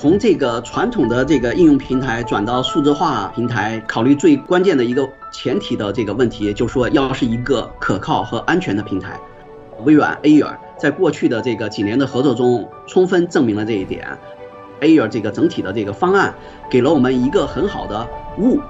从这个传统的这个应用平台转到数字化平台，考虑最关键的一个前提的这个问题，就是说要是一个可靠和安全的平台。微软 Air 在过去的这个几年的合作中，充分证明了这一点。Air 这个整体的这个方案，给了我们一个很好的物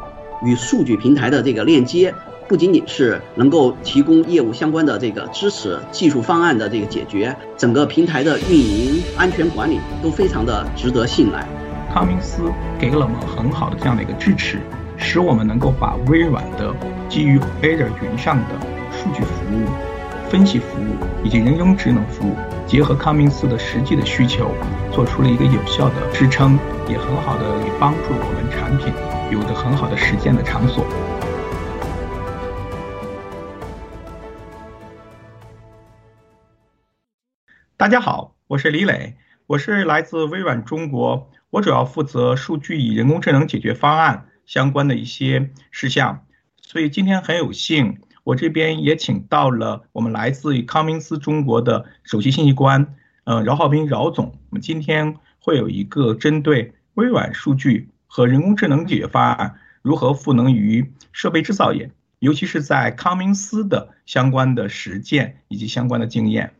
与数据平台的这个链接。不仅仅是能够提供业务相关的这个支持、技术方案的这个解决，整个平台的运营、安全管理都非常的值得信赖。康明斯给了我们很好的这样的一个支持，使我们能够把微软的基于 Azure 云上的数据服务、分析服务以及人工智能服务，结合康明斯的实际的需求，做出了一个有效的支撑，也很好的帮助我们产品有着很好的实践的场所。大家好，我是李磊，我是来自微软中国，我主要负责数据与人工智能解决方案相关的一些事项，所以今天很有幸，我这边也请到了我们来自于康明斯中国的首席信息官，呃，饶浩斌饶总，我们今天会有一个针对微软数据和人工智能解决方案如何赋能于设备制造业，尤其是在康明斯的相关的实践以及相关的经验。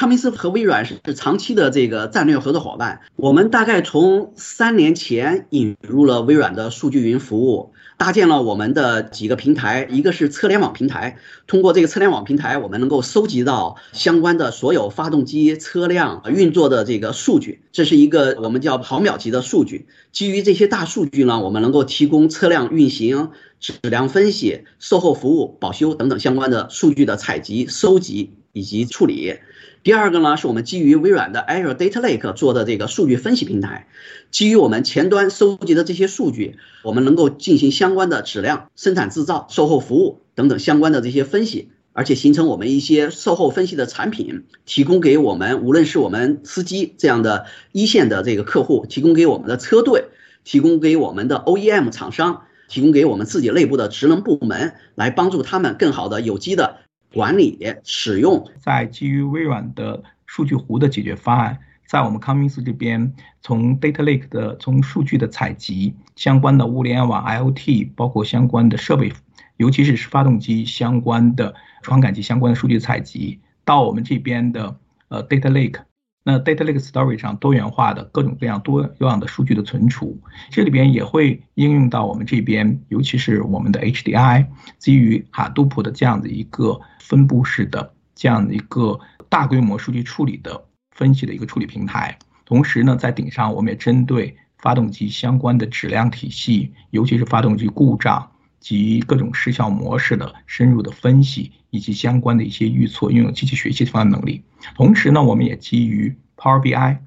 康明斯和微软是长期的这个战略合作伙伴。我们大概从三年前引入了微软的数据云服务，搭建了我们的几个平台，一个是车联网平台。通过这个车联网平台，我们能够收集到相关的所有发动机、车辆运作的这个数据，这是一个我们叫毫秒级的数据。基于这些大数据呢，我们能够提供车辆运行、质量分析、售后服务、保修等等相关的数据的采集、收集以及处理。第二个呢，是我们基于微软的 Azure Data Lake 做的这个数据分析平台，基于我们前端收集的这些数据，我们能够进行相关的质量、生产制造、售后服务等等相关的这些分析，而且形成我们一些售后分析的产品，提供给我们无论是我们司机这样的一线的这个客户，提供给我们的车队，提供给我们的 OEM 厂商，提供给我们自己内部的职能部门，来帮助他们更好的有机的。管理使用，在基于微软的数据湖的解决方案，在我们康明斯这边，从 Data Lake 的从数据的采集相关的物联网 IoT，包括相关的设备，尤其是发动机相关的传感器相关的数据采集，到我们这边的呃 Data Lake。那 Data Lake Storage 上多元化的各种各样多样的数据的存储，这里边也会应用到我们这边，尤其是我们的 HDI 基于哈杜普的这样的一个分布式的这样的一个大规模数据处理的分析的一个处理平台。同时呢，在顶上我们也针对发动机相关的质量体系，尤其是发动机故障。及各种失效模式的深入的分析，以及相关的一些预测，拥有机器学习方案能力。同时呢，我们也基于 Power BI，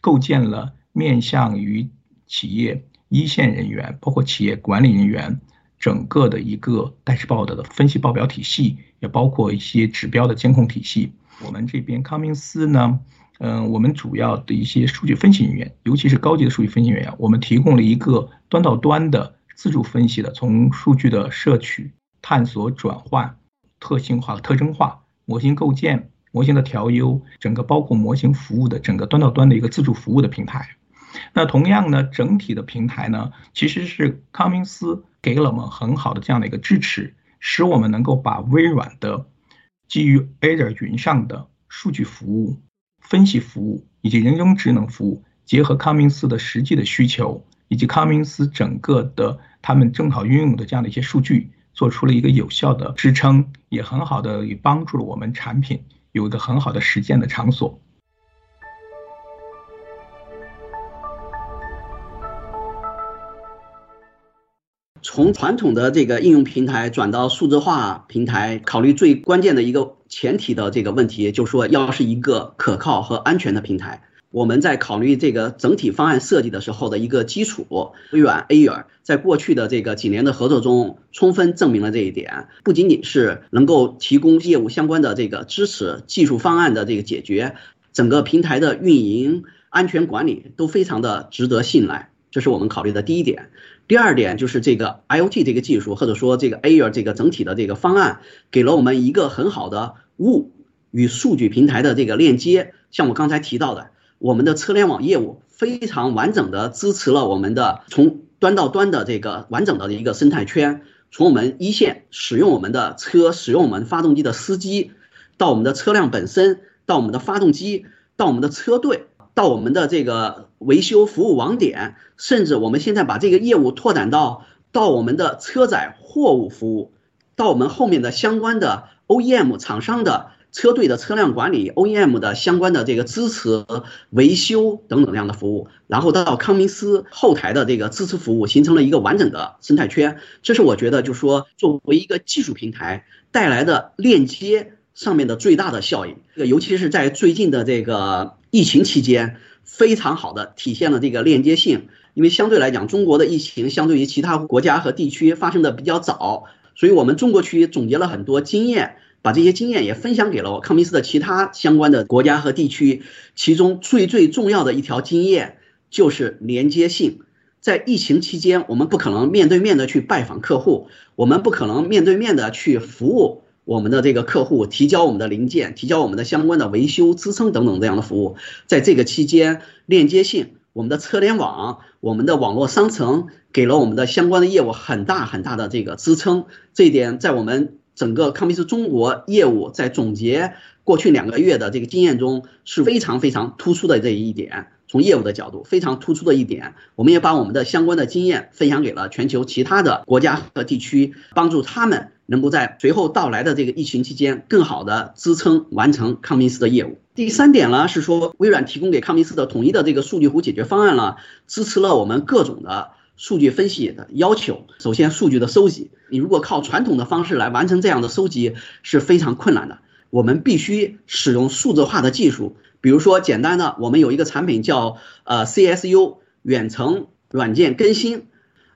构建了面向于企业一线人员，包括企业管理人员，整个的一个代持报的的分析报表体系，也包括一些指标的监控体系。我们这边康明斯呢，嗯，我们主要的一些数据分析人员，尤其是高级的数据分析人员，我们提供了一个端到端的。自主分析的，从数据的摄取、探索、转换、特性化、特征化、模型构建、模型的调优，整个包括模型服务的整个端到端的一个自助服务的平台。那同样呢，整体的平台呢，其实是康明斯给了我们很好的这样的一个支持，使我们能够把微软的基于 Azure 云上的数据服务、分析服务以及人工智能服务，结合康明斯的实际的需求。以及康明斯整个的他们正好运用的这样的一些数据，做出了一个有效的支撑，也很好的也帮助了我们产品有一个很好的实践的场所。从传统的这个应用平台转到数字化平台，考虑最关键的一个前提的这个问题，就是说要是一个可靠和安全的平台。我们在考虑这个整体方案设计的时候的一个基础，微软 Air 在过去的这个几年的合作中，充分证明了这一点。不仅仅是能够提供业务相关的这个支持、技术方案的这个解决，整个平台的运营、安全管理都非常的值得信赖。这是我们考虑的第一点。第二点就是这个 IOT 这个技术，或者说这个 Air 这个整体的这个方案，给了我们一个很好的物与数据平台的这个链接。像我刚才提到的，我们的车联网业务非常完整的支持了我们的从端到端的这个完整的一个生态圈，从我们一线使用我们的车、使用我们发动机的司机，到我们的车辆本身，到我们的发动机，到我们的车队。到我们的这个维修服务网点，甚至我们现在把这个业务拓展到到我们的车载货物服务，到我们后面的相关的 OEM 厂商的车队的车辆管理，OEM 的相关的这个支持维修等等这样的服务，然后到康明斯后台的这个支持服务，形成了一个完整的生态圈。这是我觉得，就说作为一个技术平台带来的链接上面的最大的效应。这个尤其是在最近的这个。疫情期间非常好的体现了这个链接性，因为相对来讲，中国的疫情相对于其他国家和地区发生的比较早，所以我们中国区总结了很多经验，把这些经验也分享给了我康明斯的其他相关的国家和地区。其中最最重要的一条经验就是连接性，在疫情期间，我们不可能面对面的去拜访客户，我们不可能面对面的去服务。我们的这个客户提交我们的零件，提交我们的相关的维修支撑等等这样的服务，在这个期间，链接性，我们的车联网，我们的网络商城，给了我们的相关的业务很大很大的这个支撑。这一点在我们整个康明斯中国业务在总结过去两个月的这个经验中是非常非常突出的这一点。从业务的角度非常突出的一点，我们也把我们的相关的经验分享给了全球其他的国家和地区，帮助他们能够在随后到来的这个疫情期间，更好的支撑完成康明斯的业务。第三点呢，是说微软提供给康明斯的统一的这个数据湖解决方案呢，支持了我们各种的数据分析的要求。首先，数据的收集，你如果靠传统的方式来完成这样的收集是非常困难的，我们必须使用数字化的技术。比如说，简单的，我们有一个产品叫呃 CSU 远程软件更新。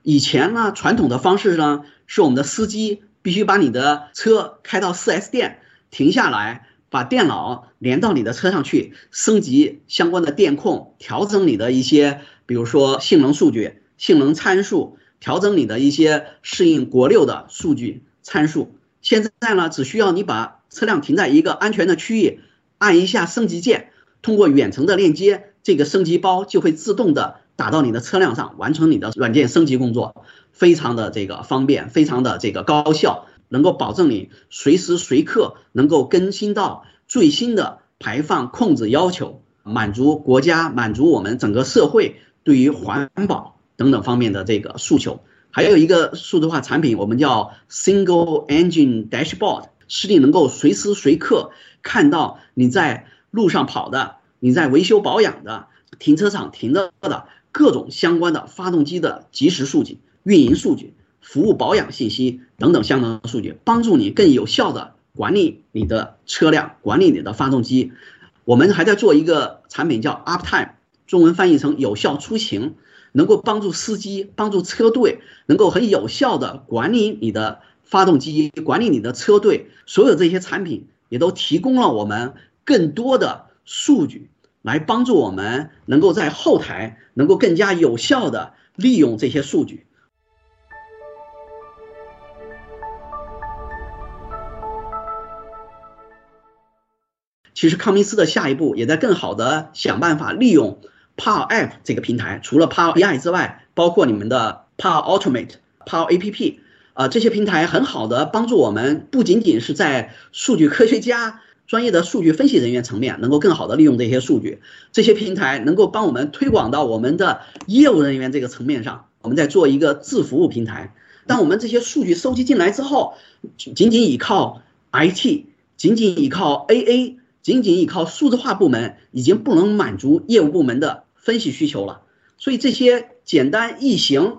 以前呢，传统的方式呢，是我们的司机必须把你的车开到 4S 店，停下来，把电脑连到你的车上去，升级相关的电控，调整你的一些，比如说性能数据、性能参数，调整你的一些适应国六的数据参数。现在呢，只需要你把车辆停在一个安全的区域，按一下升级键。通过远程的链接，这个升级包就会自动的打到你的车辆上，完成你的软件升级工作，非常的这个方便，非常的这个高效，能够保证你随时随刻能够更新到最新的排放控制要求，满足国家、满足我们整个社会对于环保等等方面的这个诉求。还有一个数字化产品，我们叫 Single Engine Dashboard，使你能够随时随刻看到你在。路上跑的，你在维修保养的，停车场停着的各种相关的发动机的即时数据、运营数据、服务保养信息等等相关的数据，帮助你更有效的管理你的车辆，管理你的发动机。我们还在做一个产品叫 Uptime，中文翻译成有效出行，能够帮助司机、帮助车队能够很有效的管理你的发动机、管理你的车队。所有这些产品也都提供了我们。更多的数据来帮助我们能够在后台能够更加有效的利用这些数据。其实康明斯的下一步也在更好的想办法利用 Power App 这个平台，除了 Power BI 之外，包括你们的 Power Automate、Power APP 啊这些平台，很好的帮助我们，不仅仅是在数据科学家。专业的数据分析人员层面能够更好的利用这些数据，这些平台能够帮我们推广到我们的业务人员这个层面上。我们在做一个自服务平台，当我们这些数据收集进来之后，仅仅依靠 IT，仅仅依靠 AA，仅仅依靠数字化部门，已经不能满足业务部门的分析需求了。所以这些简单易行、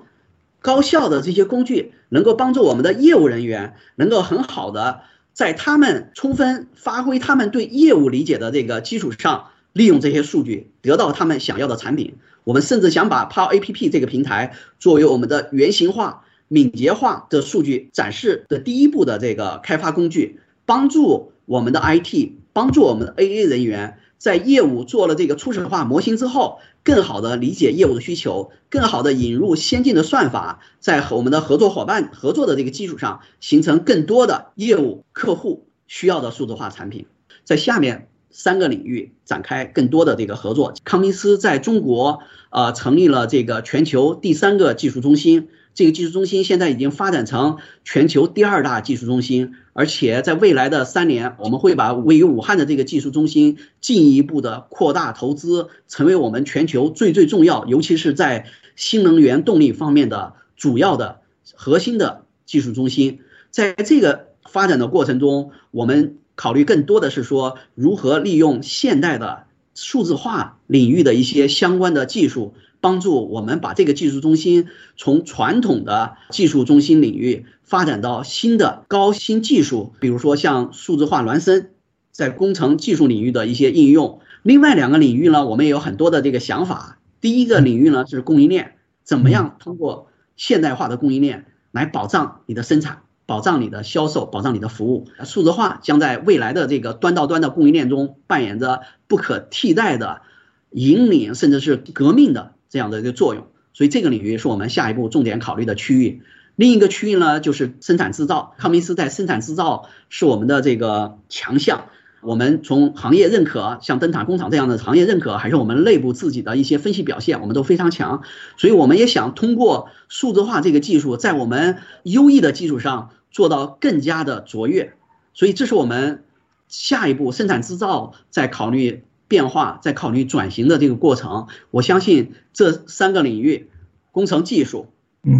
高效的这些工具，能够帮助我们的业务人员能够很好的。在他们充分发挥他们对业务理解的这个基础上，利用这些数据得到他们想要的产品。我们甚至想把 Power APP 这个平台作为我们的原型化、敏捷化的数据展示的第一步的这个开发工具，帮助我们的 IT，帮助我们的 AA 人员在业务做了这个初始化模型之后，更好的理解业务的需求，更好的引入先进的算法，在和我们的合作伙伴合作的这个基础上，形成更多的业务客户需要的数字化产品。在下面三个领域展开更多的这个合作。康明斯在中国呃成立了这个全球第三个技术中心。这个技术中心现在已经发展成全球第二大技术中心，而且在未来的三年，我们会把位于武汉的这个技术中心进一步的扩大投资，成为我们全球最最重要，尤其是在新能源动力方面的主要的核心的技术中心。在这个发展的过程中，我们考虑更多的是说如何利用现代的数字化领域的一些相关的技术。帮助我们把这个技术中心从传统的技术中心领域发展到新的高新技术，比如说像数字化孪生，在工程技术领域的一些应用。另外两个领域呢，我们也有很多的这个想法。第一个领域呢是供应链，怎么样通过现代化的供应链来保障你的生产、保障你的销售、保障你的服务。数字化将在未来的这个端到端的供应链中扮演着不可替代的引领，甚至是革命的。这样的一个作用，所以这个领域是我们下一步重点考虑的区域。另一个区域呢，就是生产制造。康明斯在生产制造是我们的这个强项。我们从行业认可，像灯塔工厂这样的行业认可，还是我们内部自己的一些分析表现，我们都非常强。所以我们也想通过数字化这个技术，在我们优异的基础上做到更加的卓越。所以这是我们下一步生产制造在考虑。变化在考虑转型的这个过程，我相信这三个领域，工程技术、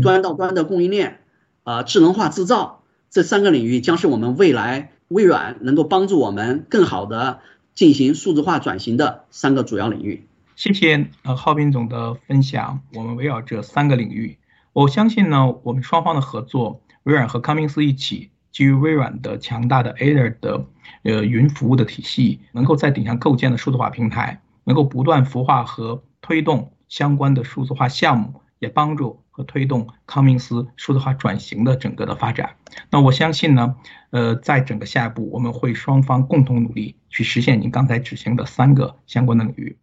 端到端的供应链，啊，智能化制造这三个领域将是我们未来微软能够帮助我们更好的进行数字化转型的三个主要领域。谢谢呃浩斌总的分享。我们围绕这三个领域，我相信呢，我们双方的合作，微软和康明斯一起。基于微软的强大的 Azure 的呃云服务的体系，能够在顶上构建的数字化平台，能够不断孵化和推动相关的数字化项目，也帮助和推动康明斯数字化转型的整个的发展。那我相信呢，呃，在整个下一步，我们会双方共同努力去实现您刚才指行的三个相关的领域。